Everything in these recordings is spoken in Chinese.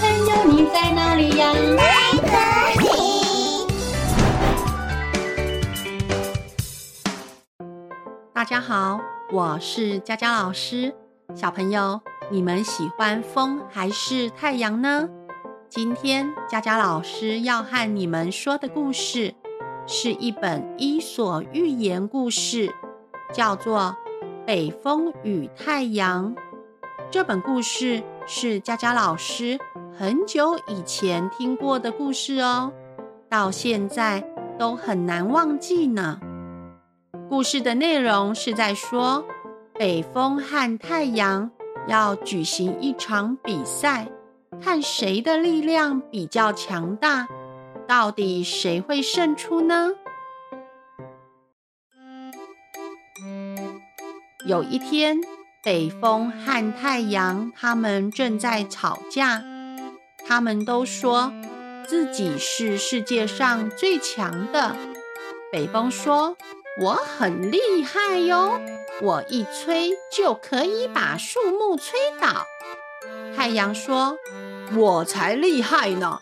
朋友，你在哪里呀？在这里。大家好，我是佳佳老师。小朋友，你们喜欢风还是太阳呢？今天佳佳老师要和你们说的故事，是一本伊索寓言故事，叫做《北风与太阳》。这本故事是佳佳老师很久以前听过的故事哦，到现在都很难忘记呢。故事的内容是在说，北风和太阳要举行一场比赛，看谁的力量比较强大，到底谁会胜出呢？有一天，北风和太阳他们正在吵架，他们都说自己是世界上最强的。北风说。我很厉害哟，我一吹就可以把树木吹倒。太阳说：“我才厉害呢，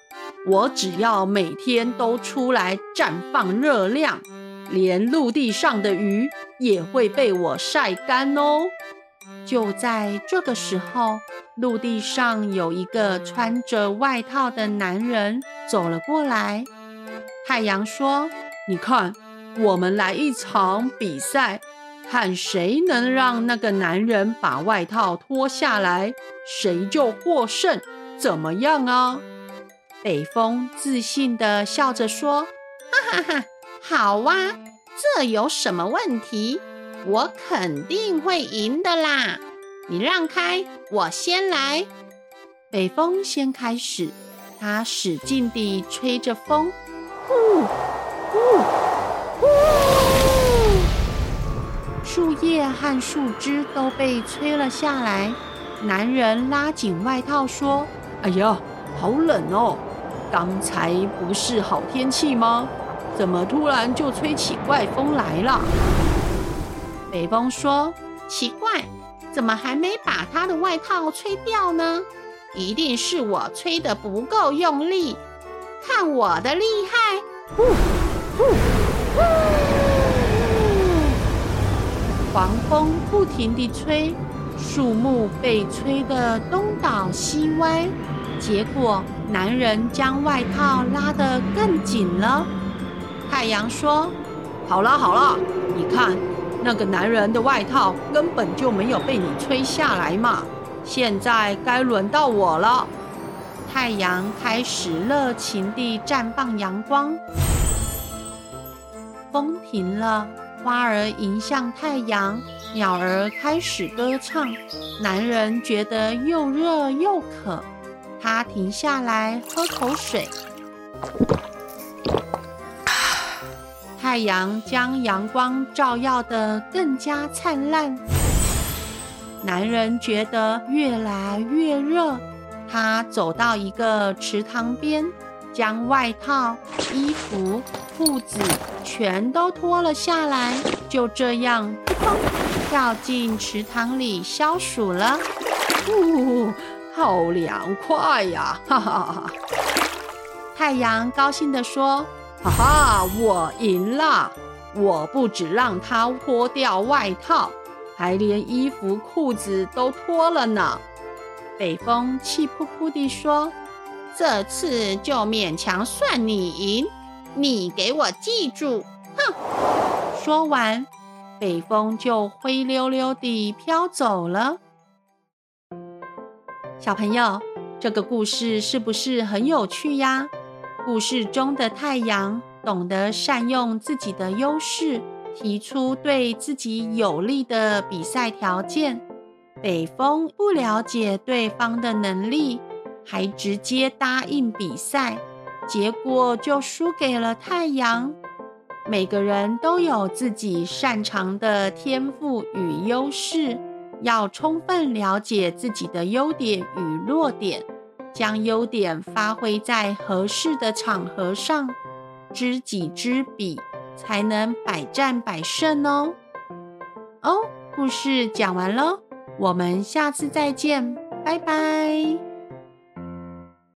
我只要每天都出来绽放热量，连陆地上的鱼也会被我晒干哦。”就在这个时候，陆地上有一个穿着外套的男人走了过来。太阳说：“你看。”我们来一场比赛，看谁能让那个男人把外套脱下来，谁就获胜，怎么样啊？北风自信地笑着说：“哈哈哈，好啊，这有什么问题？我肯定会赢的啦！你让开，我先来。”北风先开始，他使劲地吹着风，呼呼。树叶和树枝都被吹了下来。男人拉紧外套说：“哎呀，好冷哦！刚才不是好天气吗？怎么突然就吹起怪风来了？”北风说：“奇怪，怎么还没把他的外套吹掉呢？一定是我吹得不够用力。看我的厉害！”呼呼狂风不停地吹，树木被吹得东倒西歪。结果，男人将外套拉得更紧了。太阳说：“好了好了，你看，那个男人的外套根本就没有被你吹下来嘛。现在该轮到我了。”太阳开始热情地绽放阳光。风停了。花儿迎向太阳，鸟儿开始歌唱。男人觉得又热又渴，他停下来喝口水。太阳将阳光照耀得更加灿烂。男人觉得越来越热，他走到一个池塘边，将外套、衣服、裤子全都脱了下来，就这样扑通跳进池塘里消暑了。呜、哦，好凉快呀！哈哈哈。太阳高兴地说：“哈哈，我赢了！我不只让他脱掉外套，还连衣服、裤子都脱了呢。”北风气扑扑地说：“这次就勉强算你赢。”你给我记住！哼！说完，北风就灰溜溜地飘走了。小朋友，这个故事是不是很有趣呀？故事中的太阳懂得善用自己的优势，提出对自己有利的比赛条件；北风不了解对方的能力，还直接答应比赛。结果就输给了太阳。每个人都有自己擅长的天赋与优势，要充分了解自己的优点与弱点，将优点发挥在合适的场合上，知己知彼，才能百战百胜哦。哦，故事讲完喽，我们下次再见，拜拜。